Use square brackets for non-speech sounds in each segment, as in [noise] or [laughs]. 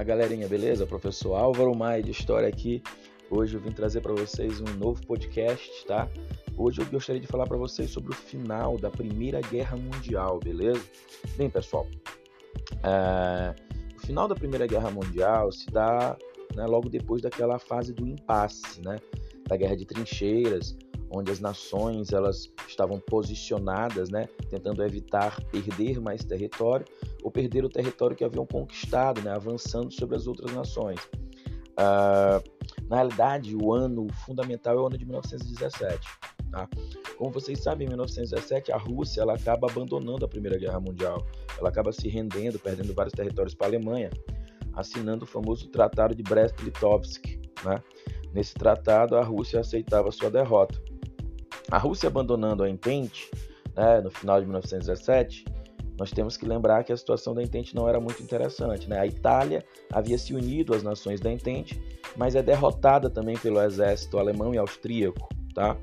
Fala galerinha, beleza? Professor Álvaro Maia de História aqui. Hoje eu vim trazer para vocês um novo podcast, tá? Hoje eu gostaria de falar para vocês sobre o final da Primeira Guerra Mundial, beleza? Bem, pessoal, é... o final da Primeira Guerra Mundial se dá né, logo depois daquela fase do impasse, né? Da guerra de trincheiras, onde as nações elas estavam posicionadas, né, tentando evitar perder mais território ou perder o território que haviam conquistado, né, avançando sobre as outras nações. Uh, na realidade, o ano fundamental é o ano de 1917. Tá? Como vocês sabem, em 1917 a Rússia ela acaba abandonando a Primeira Guerra Mundial. Ela acaba se rendendo, perdendo vários territórios para a Alemanha, assinando o famoso Tratado de Brest-Litovsk. Né? Nesse tratado, a Rússia aceitava sua derrota. A Rússia abandonando a Entente né, no final de 1917, nós temos que lembrar que a situação da Entente não era muito interessante. Né? A Itália havia se unido às nações da Entente, mas é derrotada também pelo exército alemão e austríaco. Tá?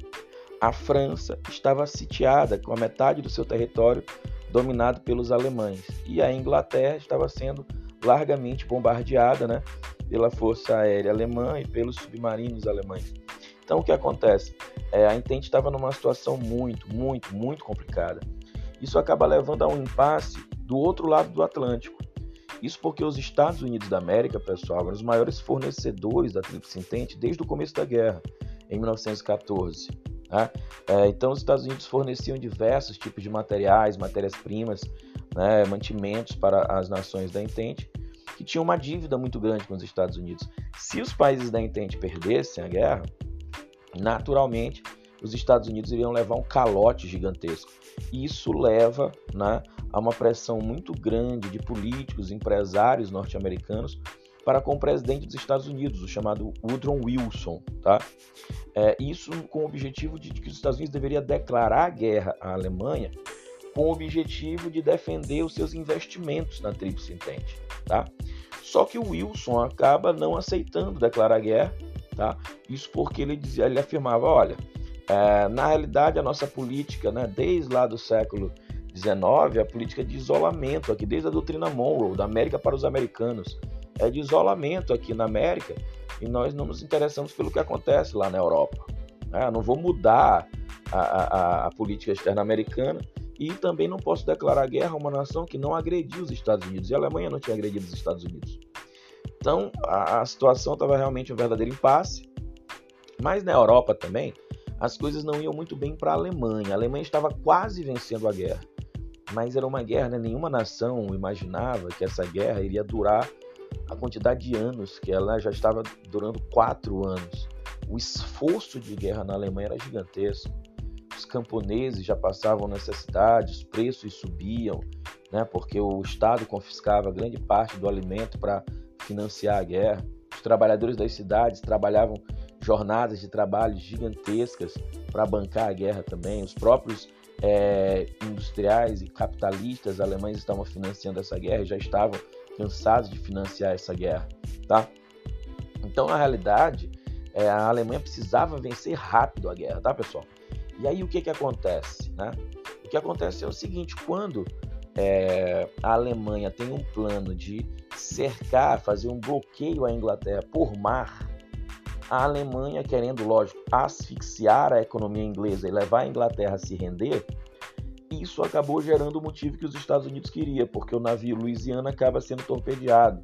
A França estava sitiada com a metade do seu território dominado pelos alemães e a Inglaterra estava sendo largamente bombardeada né, pela força aérea alemã e pelos submarinos alemães. Então o que acontece? É, a Entente estava numa situação muito, muito, muito complicada. Isso acaba levando a um impasse do outro lado do Atlântico. Isso porque os Estados Unidos da América, pessoal, eram os maiores fornecedores da Tríplice Entente desde o começo da guerra, em 1914. Né? É, então, os Estados Unidos forneciam diversos tipos de materiais, matérias-primas, né, mantimentos para as nações da Entente, que tinham uma dívida muito grande com os Estados Unidos. Se os países da Entente perdessem a guerra, naturalmente os Estados Unidos iriam levar um calote gigantesco. Isso leva né, a uma pressão muito grande de políticos, empresários norte-americanos para com o presidente dos Estados Unidos, o chamado Woodrow Wilson. Tá? É, isso com o objetivo de que os Estados Unidos deveriam declarar guerra à Alemanha com o objetivo de defender os seus investimentos na Tríplice Entente. Tá? Só que o Wilson acaba não aceitando declarar guerra Tá? Isso porque ele, dizia, ele afirmava, olha, é, na realidade a nossa política, né, desde lá do século XIX, a política de isolamento aqui, desde a doutrina Monroe, da América para os americanos, é de isolamento aqui na América e nós não nos interessamos pelo que acontece lá na Europa. Né? Não vou mudar a, a, a política externa americana e também não posso declarar guerra a uma nação que não agrediu os Estados Unidos. E a Alemanha não tinha agredido os Estados Unidos. Então a, a situação estava realmente um verdadeiro impasse. Mas na Europa também, as coisas não iam muito bem para a Alemanha. A Alemanha estava quase vencendo a guerra. Mas era uma guerra, né? nenhuma nação imaginava que essa guerra iria durar a quantidade de anos, que ela já estava durando quatro anos. O esforço de guerra na Alemanha era gigantesco. Os camponeses já passavam necessidade, os preços subiam, né? porque o Estado confiscava grande parte do alimento para financiar a guerra. Os trabalhadores das cidades trabalhavam jornadas de trabalho gigantescas para bancar a guerra também. Os próprios é, industriais e capitalistas alemães estavam financiando essa guerra e já estavam cansados de financiar essa guerra, tá? Então, na realidade, é, a Alemanha precisava vencer rápido a guerra, tá, pessoal? E aí o que que acontece, né? O que acontece é o seguinte, quando é, a Alemanha tem um plano de cercar, fazer um bloqueio à Inglaterra por mar, a Alemanha, querendo, lógico, asfixiar a economia inglesa e levar a Inglaterra a se render, isso acabou gerando o motivo que os Estados Unidos queria, porque o navio Louisiana acaba sendo torpedeado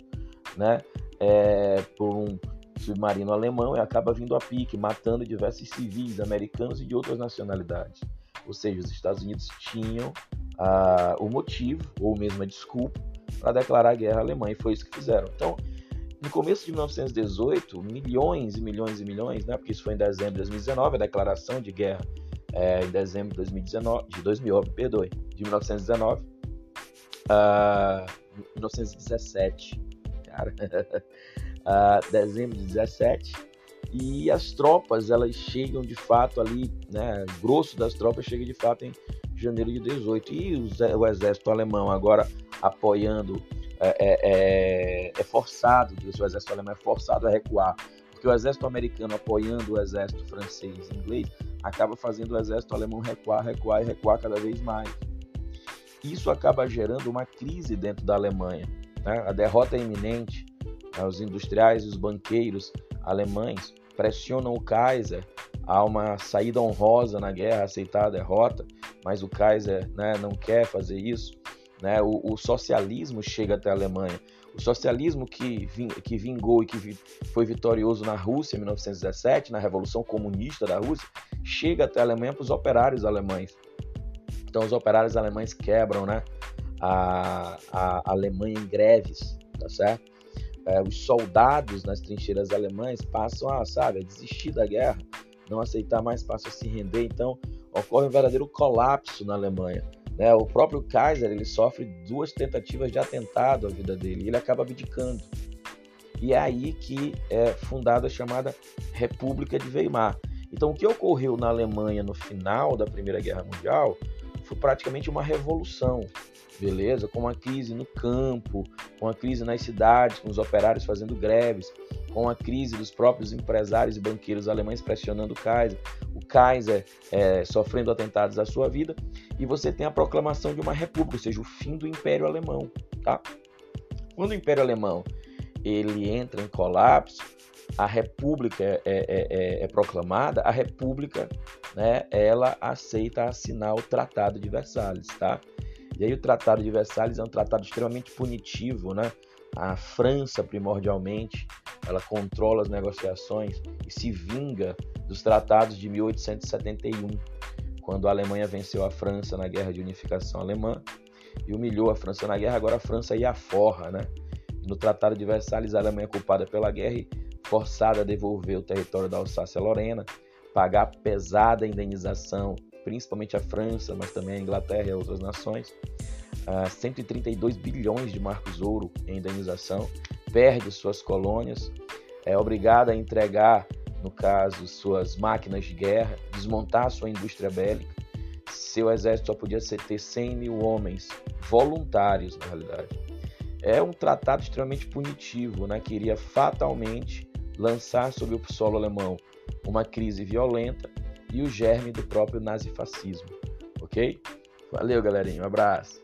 né, é, por um submarino alemão e acaba vindo a pique, matando diversos civis americanos e de outras nacionalidades. Ou seja, os Estados Unidos tinham ah, o motivo, ou mesmo a desculpa, para declarar guerra à Alemanha, e foi isso que fizeram. Então, no começo de 1918, milhões e milhões e milhões, né, porque isso foi em dezembro de 2019, a declaração de guerra é, em dezembro de 2019, de 2000, perdoe, de 1919, uh, 1917, cara, uh, [laughs] dezembro de 17, e as tropas elas chegam de fato ali, né, grosso das tropas chega de fato em janeiro de 18 e o, exército alemão agora apoiando é, é, é, é forçado, o exército alemão é forçado a recuar, porque o exército americano apoiando o exército francês e inglês acaba fazendo o exército alemão recuar, recuar e recuar cada vez mais. Isso acaba gerando uma crise dentro da Alemanha. Né? A derrota é iminente, né, os industriais e os banqueiros alemães pressionam o Kaiser a uma saída honrosa na guerra, aceitar a derrota, mas o Kaiser né, não quer fazer isso. Né? O, o, socialismo chega até a Alemanha. O socialismo que, ving, que vingou e que vi, foi vitorioso na Rússia em 1917, na Revolução Comunista da Rússia, chega até a Alemanha para os operários alemães. Então os operários alemães quebram né, a, a Alemanha em greves, tá certo? É, os soldados nas trincheiras alemães passam a, sabe, a desistir da guerra, não aceitar mais, passam a se render. Então ocorre um verdadeiro colapso na Alemanha. Né? O próprio Kaiser ele sofre duas tentativas de atentado à vida dele e ele acaba abdicando. E é aí que é fundada a chamada República de Weimar. Então, o que ocorreu na Alemanha no final da Primeira Guerra Mundial foi praticamente uma revolução, beleza? Com uma crise no campo, com a crise nas cidades, com os operários fazendo greves, com a crise dos próprios empresários e banqueiros alemães pressionando o Kaiser, Kaiser é, sofrendo atentados à sua vida, e você tem a proclamação de uma república, ou seja, o fim do Império Alemão, tá? Quando o Império Alemão ele entra em colapso, a República é, é, é, é, proclamada, a República, né, ela aceita assinar o Tratado de Versalhes, tá? E aí o Tratado de Versalhes é um tratado extremamente punitivo, né? A França, primordialmente, ela controla as negociações e se vinga dos tratados de 1871, quando a Alemanha venceu a França na Guerra de Unificação Alemã e humilhou a França na guerra, agora a França ia forra, né? No Tratado de Versalhes, a Alemanha é culpada pela guerra e forçada a devolver o território da Alsácia-Lorena, pagar pesada indenização, principalmente a França, mas também a Inglaterra e outras nações, ah, 132 bilhões de marcos ouro em indenização, perde suas colônias, é obrigada a entregar, no caso, suas máquinas de guerra, desmontar sua indústria bélica. Seu exército só podia ter 100 mil homens voluntários, na realidade. É um tratado extremamente punitivo, né, que iria fatalmente lançar sobre o solo alemão uma crise violenta e o germe do próprio nazifascismo, ok? Valeu, galerinha, um abraço.